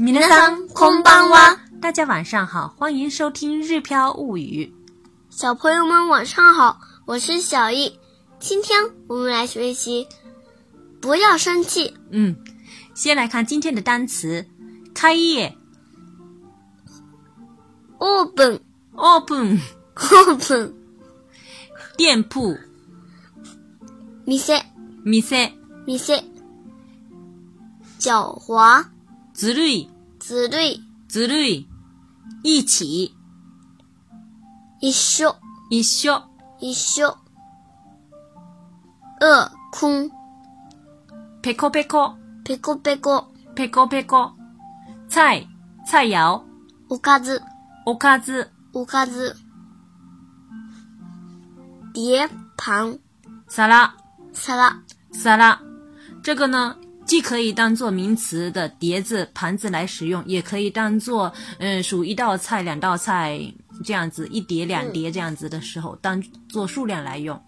米勒桑，空邦哇，大家晚上好，欢迎收听《日飘物语》。小朋友们晚上好，我是小易。今天我们来学习，不要生气。嗯，先来看今天的单词：开业，open，open，open，店铺店店店，e m i 狡猾。ずるい、ずるい、ずるい、一起、一緒、一緒、一緒、う、くん、ペコペコ、ペコペコ、ペコペコ、菜、菜肴、おかず、おかず、おかず、碟、盘、皿、皿、皿。这个呢，既可以当做名词的碟子、盘子来使用，也可以当做嗯数一道菜、两道菜这样子，一碟、两碟这样子的时候，当做数量来用，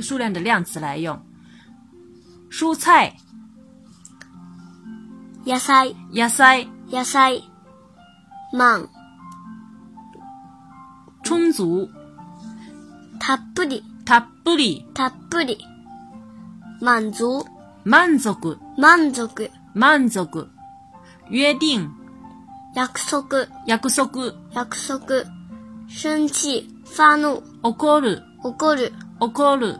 数量的量词来用。蔬菜野菜野菜野菜満充足たっぷりたっぷりたっぷり満足満足 満足、満足。約定、約束、約束。約束、生气、发怒、怒る、怒る、怒る。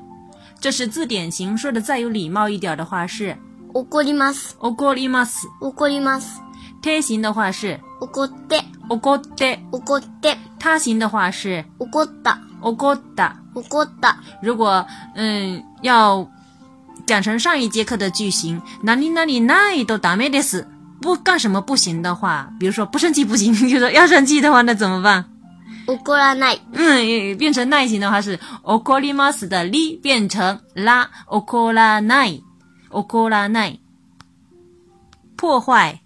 这是字典型。说的再有礼貌一点的话是怒ります、怒ります。怒ります、贴形的话是怒って、怒って。怒って、他形的话是怒った、怒った。怒った、如果嗯要讲成上一节课的句型，哪里哪里ない都ダメです。不干什么不行的话，比如说不生气不行，就说要生气的话，那怎么办？怒らない嗯，变成耐型的话是怒ります的り变成ら怒らない怒らない。破坏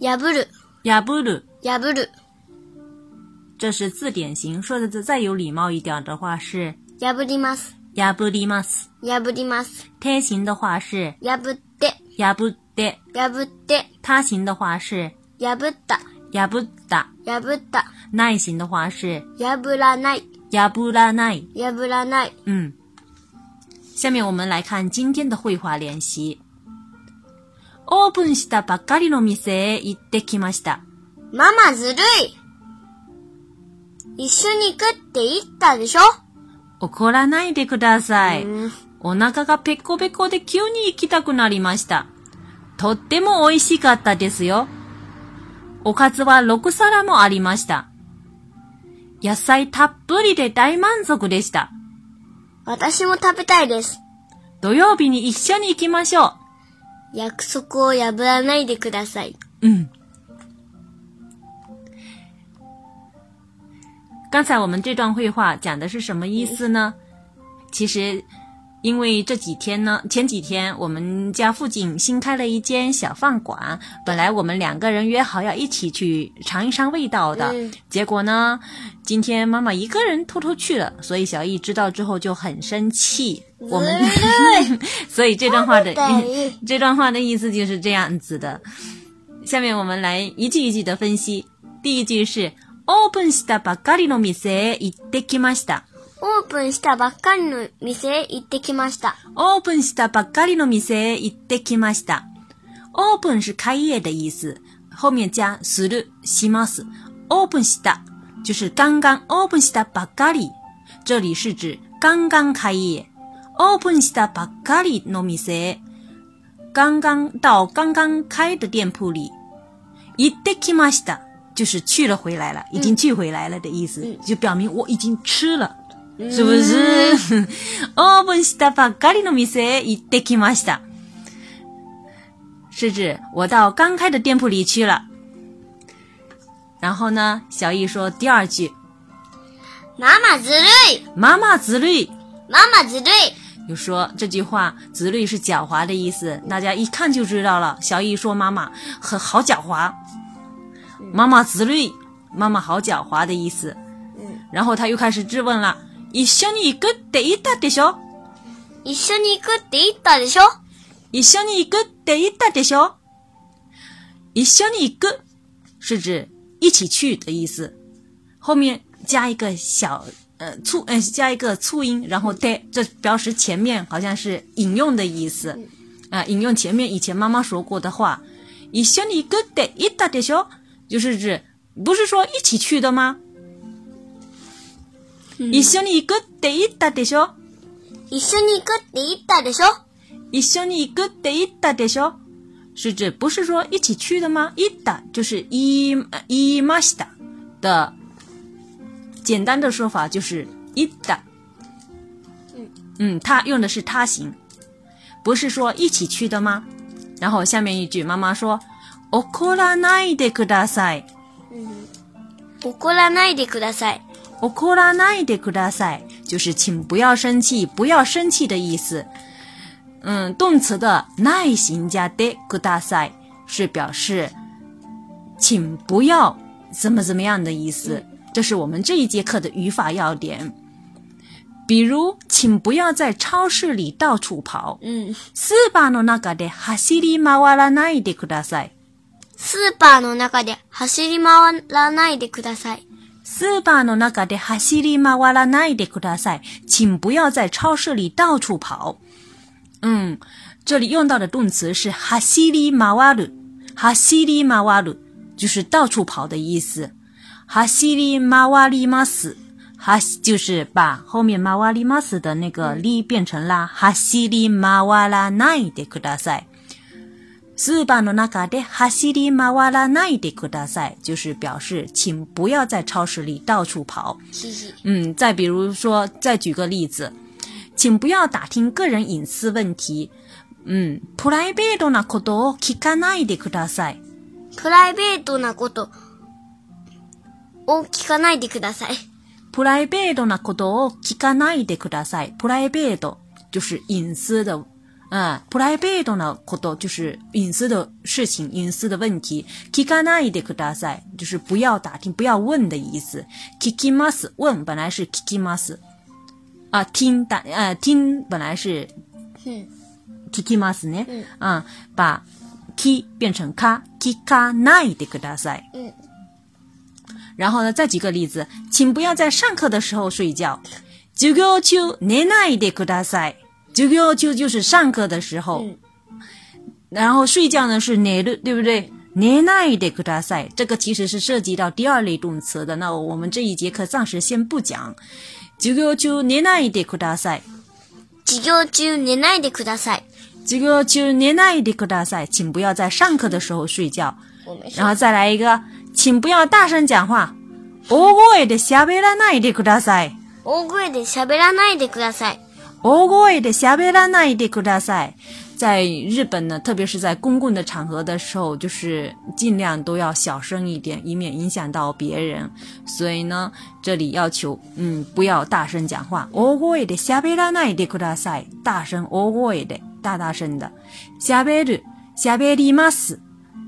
破る破る。破る这是字典型，说的再有礼貌一点的话是破ります 破ります。破ります贴形的话是破って破って，破って他形的话是破った破った，破った耐形的话是破らない破らない。破らない嗯，下面我们来看今天的绘画练习。オープンしたばっかりの店へ行ってきました。ママずるい一緒に行くって言ったでしょ 怒らないでください。お腹がペコペコで急に行きたくなりました。とっても美味しかったですよ。おかずは6皿もありました。野菜たっぷりで大満足でした。私も食べたいです。土曜日に一緒に行きましょう。約束を破らないでください。うん。刚才我们这段绘画讲的是什么意思呢？其实，因为这几天呢，前几天我们家附近新开了一间小饭馆，本来我们两个人约好要一起去尝一尝味道的，嗯结果呢，今天妈妈一个人偷偷去了，所以小易知道之后就很生气。我们ずるい所以这段话的对这段话的意思就是这样子的。下面我们来一句一句的分析。第一句是 オープンしたばっかりの店へ行ってきました。オープンしたばっかりの店へ行ってきました。オープンしたばっかりの店へ行ってきました。オープン是开业的意思，后面加するします。オープンした就是刚刚オープンしたばっかり，这里是指刚刚开业。オープンしたばっかりの店へ，刚刚到刚刚开的店铺里。行ってきました。就是去了回来了，已经去回来了的意思，就表明我已经吃了。是不是？オープンしたばっかりの店へ行ってきました。是指我到刚开的店铺里去了。然后呢，小易说第二句，ママずるい妈妈子绿，ママずるい就说这句话子绿是狡猾的意思，大家一看就知道了。小易说妈妈很好狡猾， 妈妈子绿，妈妈好狡猾的意思。嗯然后他又开始质问了：一緒に行くって言ったでしょ？一緒に行くって言ったでしょ一緒に行くって言ったでしょ？ 一緒に行く是指一起去的意思，后面加一个小呃促呃加一个促音，然后で，这表示前面好像是引用的意思，啊、引用前面以前妈妈说过的话。一緒に行くって言ったでしょ？ 就是指不是说一起去的吗？一緒に行くって言ったでしょ？一緒に行くって言ったでしょ一緒に行くって言ったでしょ？是指不是说一起去的吗？言った就是言い呃言いました的简单的说法就是言った。嗯，他用的是他形，不是说一起去的吗？然后下面一句，妈妈说：“ 怒らないでください。怒らないでください。怒らないでください，就是请不要生气，不要生气的意思。嗯，动词的耐形加でください是表示请不要怎么怎么样的意思。这是我们这一节课的语法要点。比如，请不要在超市里到处跑。嗯，スーパーの中で走り回らないでください。 スーパーの中で走り回らないでください。スーパーの中で走り回らないでください。请不要在超市里到处跑。嗯，这里用到的动词是走り回る，走り回る就是到处跑的意思。走り回ります，哈就是把后面回ります的那个り变成了走り回らないでください。 スーパーの中で走り回らないでください，就是表示请不要在超市里到处跑。嘻嘻。嗯，再比如说，再举个例子，请不要打听个人隐私问题。嗯，プライベートなことを聞かないでください。プライベートなことを聞かないでください。プライベートなことを聞かないでください。プライベート就是隐私的， 嗯，プライベートなこと就是隐私的事情、隐私的问题。聞かないでください就是不要打听、不要问的意思。聞きます问本来是聞きます，啊，听打呃听本来是嗯聞きますね，嗯啊，把き变成か、聞かないでください。嗯，然后呢，再举个例子，请不要在上课的时候睡觉。授業中寝ないでください。 授業中就是上课的时候，嗯然后睡觉呢是寝る，对不对？寝ないでください，这个其实是涉及到第二类动词的。那我们这一节课暂时先不讲。授業中寝ないでください。授業中寝ないでください。授業中寝ないでください，请不要在上课的时候睡觉。我没事然。后再来一个，请不要大声讲话。大声で喋らないでください。大声で喋らないでください。 大声で喋らないでください。在日本呢，特别是在公共的场合的时候，就是尽量都要小声一点，以免影响到别人。所以呢，这里要求，嗯，不要大声讲话。大声で喋らないでください。大声，大声的，大大声的。喋る、喋ります。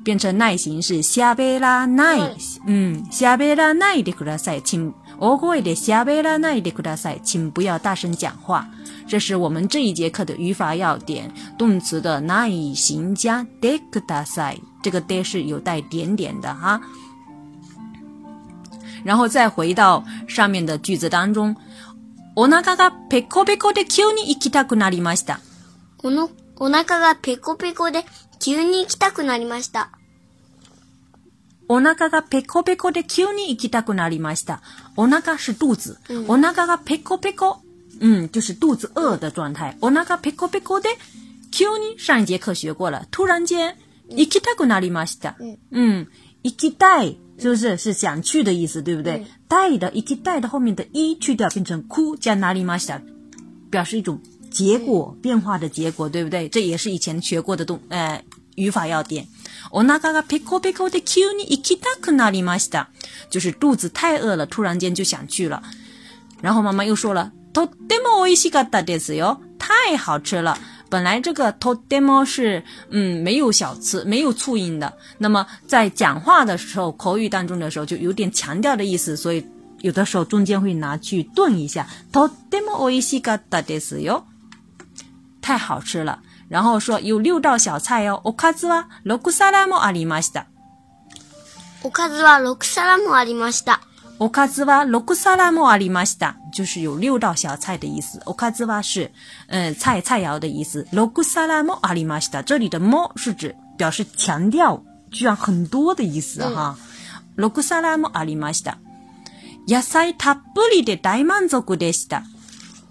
变成耐形是喋らない。嗯，喋らないでください。请 大声で喋らないでください，请不要大声讲话。这是我们这一节课的语法要点。动词的那以形加でください，这个で是有带点点的哈。然后再回到上面的句子当中，お腹がペコペコで急に行きたくなりました。こお腹がペコペコで急に行きたくなりました。お腹がペコペコで急に行きたくなりました。お腹是肚子，お腹がペコペコ，嗯，就是肚子饿的状态。お腹ペコペコで急に上一节课学过了，突然间行きたくなりました。嗯嗯，行きたい是不是是想去的意思，对不对？たい的行きたい的后面的一去掉，变成く加なりました，表示一种结果变化的结果，对不对？这也是以前学过的动呃语法要点。 お腹がペコペコで急に行きたくなりました，就是肚子太饿了，突然间就想去了。然后妈妈又说了，とっても美味しかったですよ，太好吃了。本来这个とっても是嗯没有小词没有促音的，那么在讲话的时候，口语当中的时候就有点强调的意思，所以有的时候中间会拿去顿一下。とっても美味しかったですよ，太好吃了。 然后说有六道小菜哦，おかずは六皿もありました。 おかずは6皿もありました。おかずは六皿もありました，就是有六道小菜的意思。おかずは是，嗯，菜菜肴的意思。六皿もありました，这里的も是指表示强调，居然很多的意思哈。六皿もありました。野菜たっぷりで大満足でした。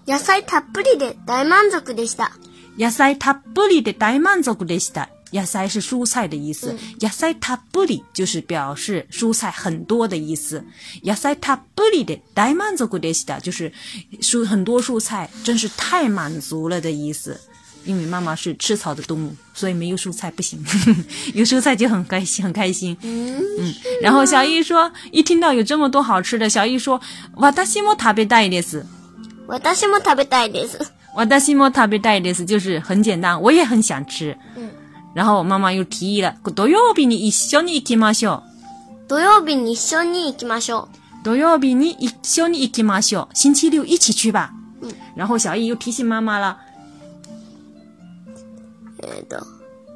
野菜たっぷりで大満足でした。 野菜たっぷりで大満足でした。野菜是蔬菜的意思，野菜たっぷり就是表示蔬菜很多的意思。野菜たっぷりで大満足でした就是蔬很多蔬菜，真是太满足了的意思。因为妈妈是吃草的动物，所以没有蔬菜不行，有蔬菜就很开心，很开心。嗯，嗯，然后小易说，一听到有这么多好吃的，小易说，私も食べたいです。私も食べたいです。 私も食べたいです，就是很简单，我也很想吃。嗯，然后妈妈又提议了，土曜日に一緒に行きましょう。土曜日に一緒に行きましょ土曜日に一緒に行きましょう。星期六一起去吧。嗯，然后小易又提醒妈妈了，う。えっ、と、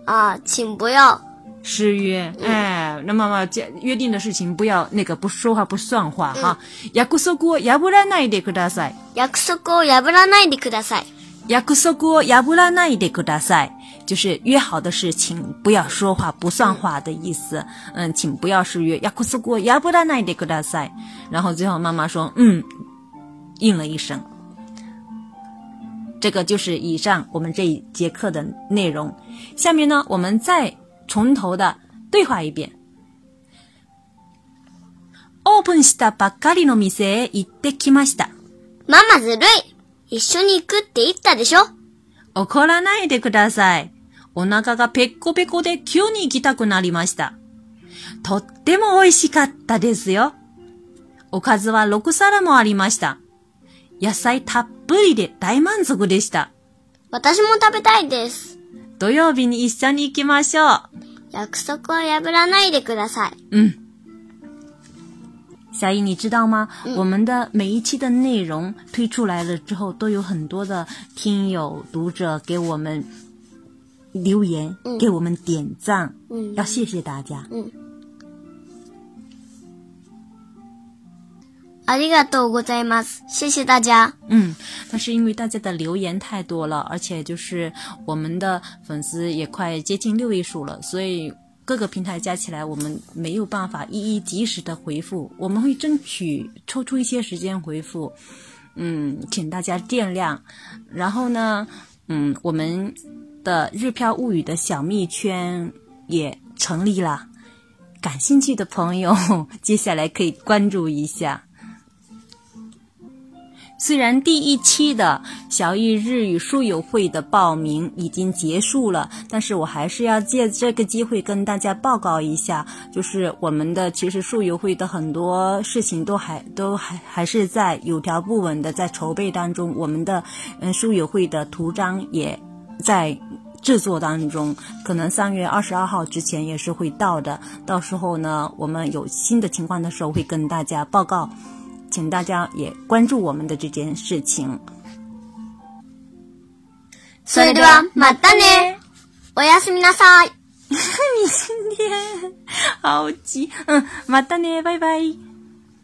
啊，请不要，失约。哎， 那妈妈这约定的事情不要那个不说话不算话哈。約束を破らないでください。約束を破らないでください。約束を破らないでください，就是约好的事情不要说话不算话的意思。嗯，请不要失约。約束を破らないでください。然后最后妈妈说，嗯，应了一声。这个就是以上我们这一节课的内容。下面呢，我们再从头的对话一遍。 オープンしたばっかりの店へ行ってきました。ママずるい一緒に行くって言ったでしょ怒らないでください。お腹がペッコペコで急に行きたくなりました。とっても美味しかったですよ。おかずは6皿もありました。野菜たっぷりで大満足でした。私も食べたいです。土曜日に一緒に行きましょう。約束を破らないでください。うん。小易，你知道吗？我们的每一期的内容推出来了之后，都有很多的听友、读者给我们留言，嗯给我们点赞，嗯要谢谢大家。うん。ありがとうございます。谢谢大家。嗯，但是因为大家的留言太多了，而且就是我们的粉丝也快接近六位数了，所以 各个平台加起来，我们没有办法一一及时的回复，我们会争取抽出一些时间回复，嗯，请大家见谅。然后呢，嗯，我们的日漂物语的小蜜圈也成立了，感兴趣的朋友 接下来可以关注一下。虽然第一期的小艺日语书友会的报名已经结束了，但是我还是要借这个机会跟大家报告一下，就是我们的其实书友会的很多事情都还都还还是在有条不紊的在筹备当中，我们的嗯书友会的图章也在制作当中，可能三月二十二号之前也是会到的，到时候呢我们有新的情况的时候会跟大家报告。请大家也关注我们的这件事情。それでは、またね。おやすみなさい。你今天好急，嗯，马达呢，拜拜。